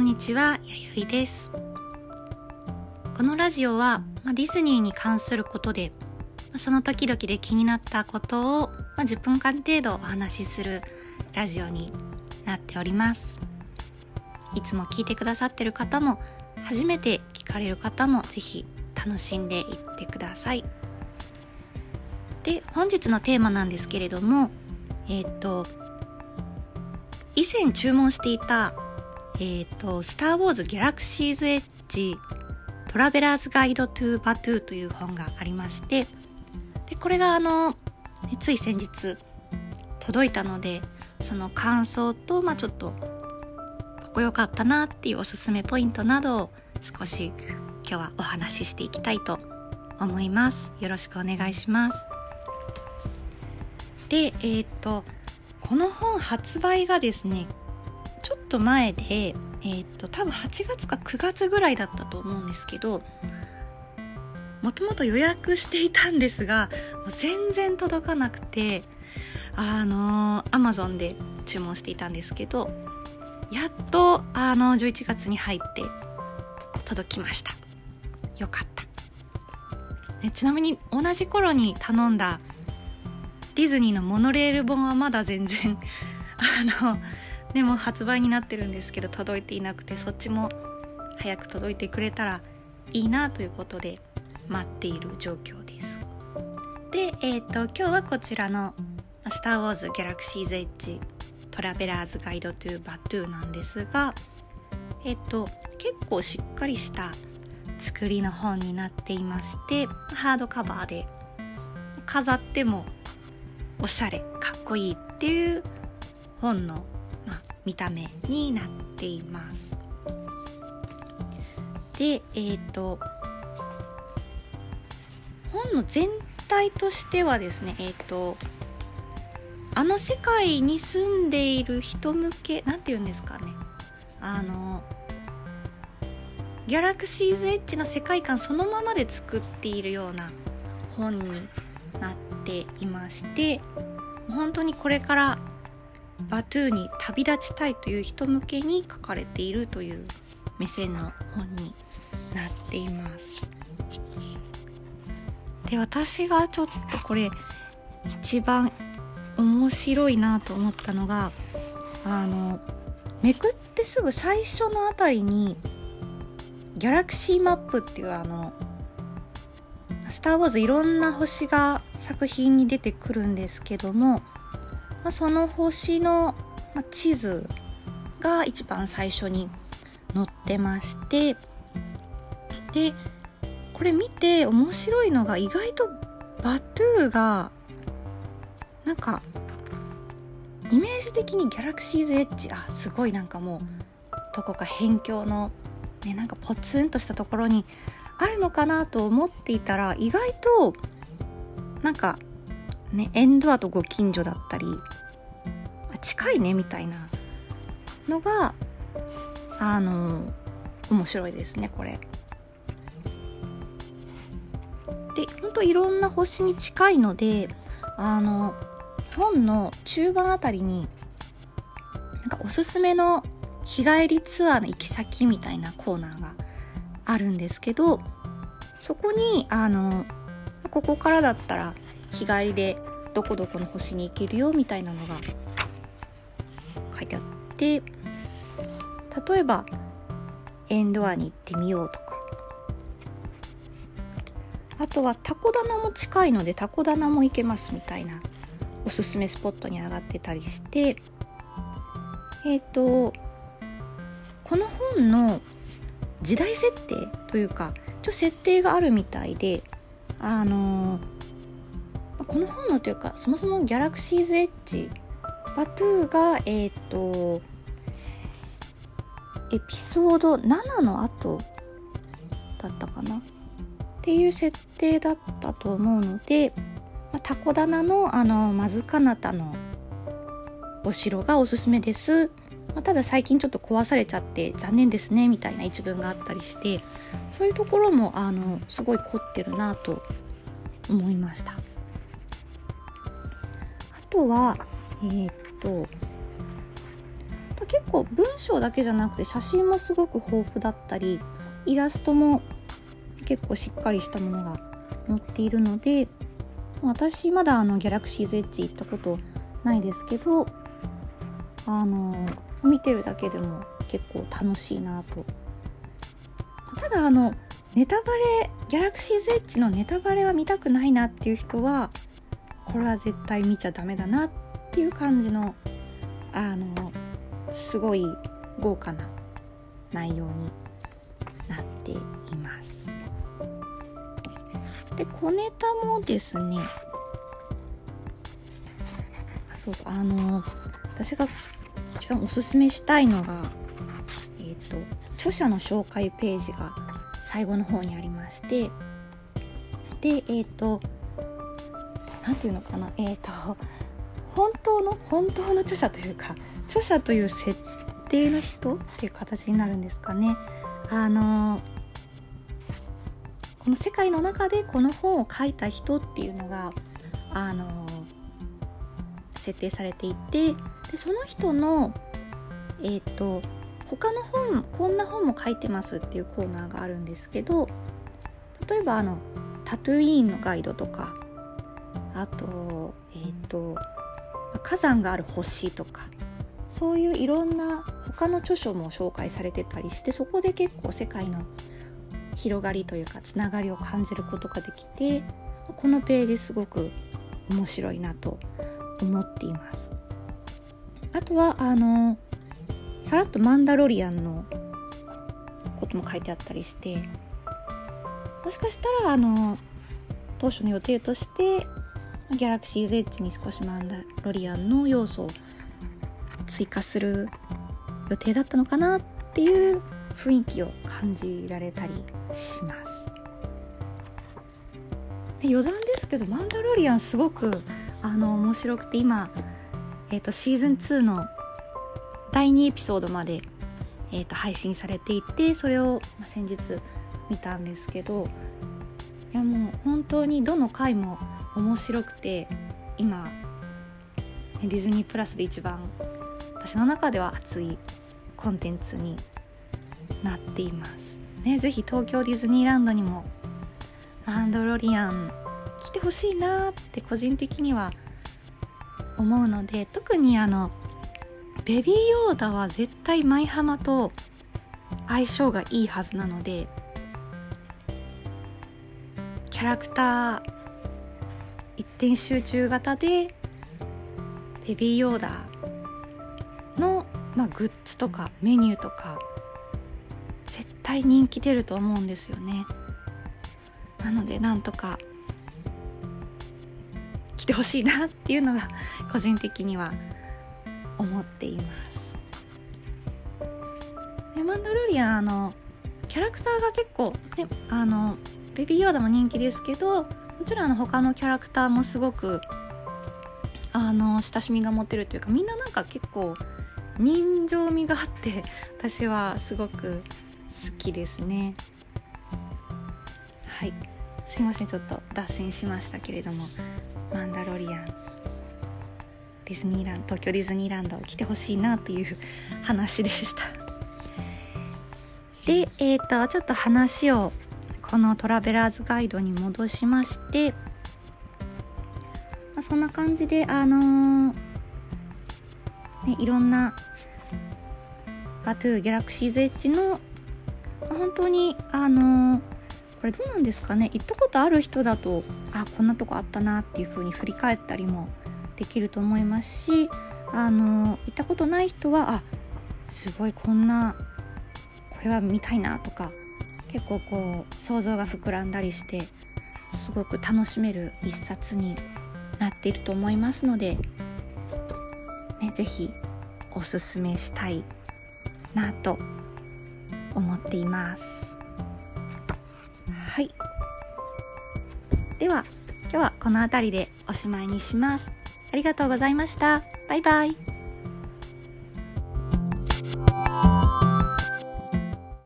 んにちは、やゆいです。このラジオは、まあ、ディズニーに関することで、まあその時々で気になったことを、まあ、10分間程度お話しするラジオになっております。いつも聞いてくださってる方も、初めて聞かれる方も、ぜひ楽しんでいってください。で、本日のテーマなんですけれども、えっ、と、以前注文していた、えっ、と、スター・ウォーズ・ギャラクシーズ・エッジ・トラベラーズ・ガイド・トゥ・バトゥーという本がありまして、で、これがあの、つい先日届いたので、その感想と、まあちょっと、ここ良かったなっていうおすすめポイントなどを少し今日はお話ししていきたいと思います。よろしくお願いします。で、えっ、と、この本発売がですね、と前で、えっ、と、多分8月か9月ぐらいだったと思うんですけど、もともと予約していたんですが、もう全然届かなくて、あのー、Amazon で注文していたんですけど、やっと、あの、11月に入って届きました。よかった。ね、ちなみに同じ頃に頼んだディズニーのモノレール本はまだ全然あのでも発売になってるんですけど届いていなくてそっちも早く届いてくれたらいいなということで待っている状況です。でえっ、と今日はこちらの「スター・ウォーズ・ギャラクシーズ・エッジ・トラベラーズ・ガイド・トゥ・バトゥ」なんですがえっ、と結構しっかりした作りの本になっていましてハードカバーで飾ってもおしゃれかっこいいっていう本の、見た目になっています。でえっ、と本の全体としてはですねえっ、とあの世界に住んでいる人向けなんて言うんですかね。あのギャラクシーズエッジの世界観そのままで作っているような本になっていまして本当にこれからバトゥーに旅立ちたいという人向けに書かれているという目線の本になっています。で私がちょっとこれ一番面白いなと思ったのがあのめくってすぐ最初のあたりにギャラクシーマップっていうあのスター・ウォーズいろんな星が作品に出てくるんですけども、まあ、その星の地図が一番最初に載ってましてでこれ見て面白いのが意外とバトゥーがなんかイメージ的にギャラクシーズエッジあすごいなんかもうどこか辺境のねなんかポツンとしたところにあるのかなと思っていたら意外となんかねエンドアとご近所だったり近いねみたいなのがあの面白いですねこれ。でほんといろんな星に近いのであの本の中盤あたりになんかおすすめの日帰りツアーの行き先みたいなコーナーがあるんですけどそこにあのここからだったら日帰りでどこどこの星に行けるよみたいなのが書いてあって例えばエンドアに行ってみようとか。あとはタコ棚も近いのでタコ棚も行けますみたいなおすすめスポットに上がってたりして。えっ、とこの本の時代設定というかちょっと設定があるみたいであのこの本のというかそもそもギャラクシーズエッジバトゥーがえっ、とエピソード7の後だったかな？っていう設定だったと思うので、まあ、タコ棚のあのマズカナタのお城がおすすめです、まあ、ただ最近ちょっと壊されちゃって残念ですねみたいな一文があったりしてそういうところもあのすごい凝ってるなと思いました。とはえーっと結構文章だけじゃなくて写真もすごく豊富だったりイラストも結構しっかりしたものが載っているので私まだあのギャラクシーズエッジ行ったことないですけどあの見てるだけでも結構楽しいなと。ただあのネタバレギャラクシーズエッジのネタバレは見たくないなっていう人はこれは絶対見ちゃダメだなっていう感じのあのすごい豪華な内容になっています。で小ネタもですねそうそうあの私が一番おすすめしたいのがえっ、ー、と著者の紹介ページが最後の方にありましてでえっ、ー、と何て言うのかな？えっ、ー、と本当の本当の著者というか著者という設定の人っていう形になるんですかね。あのこの世界の中でこの本を書いた人っていうのがあの設定されていてでその人のえっ、ー、と他の本こんな本も書いてますっていうコーナーがあるんですけど例えばあのタトゥーイーンのガイドとかあとえっ、ー、と火山がある星とかそういういろんな他の著書も紹介されてたりしてそこで結構世界の広がりというかつながりを感じることができてこのページすごく面白いなと思っています。あとはあのさらっとマンダロリアンのことも書いてあったりしてもしかしたらあの当初の予定としてギャラクシーズエッジに少しマンダロリアンの要素を追加する予定だったのかなっていう雰囲気を感じられたりします。で余談ですけどマンダロリアンすごくあの面白くて今、えーと、シーズン2の第2エピソードまで、えーと、配信されていてそれを、先日見たんですけどいやもう本当にどの回も面白くて今ディズニープラスで一番私の中では熱いコンテンツになっています。ね、ぜひ東京ディズニーランドにもマンドロリアン来てほしいなって個人的には思うので特にあのベビーヨーダは絶対舞浜と相性がいいはずなのでキャラクター点集中型でベビーヨーダの、まあ、グッズとかメニューとか絶対人気出ると思うんですよね。なのでなんとか来てほしいなっていうのが個人的には思っています。でマンダロリアンあのキャラクターが結構ねあのベビーヨーダも人気ですけどもちろんあの他のキャラクターもすごくあの親しみが持てるというかみんななんか結構人情味があって 私はすごく好きですね。はい。すいませんちょっと脱線しましたけれども。マンダロリアン。ディズニーランド東京ディズニーランドを来てほしいなという話でした。でえっ、ー、とちょっと話をこのトラベラーズガイドに戻しまして、まあ、そんな感じであのー、ね、いろんなバトゥーギャラクシーズエッジの、本当にあのー、これどうなんですかね行ったことある人だとあこんなとこあったなっていう風に振り返ったりもできると思いますしあのー、行ったことない人はあすごいこんなこれは見たいなとか結構こう想像が膨らんだりしてすごく楽しめる一冊になっていると思いますので、ね、是非おすすめしたいなと思っています。はい。では今日はこの辺りでおしまいにします。ありがとうございました。バイバイ。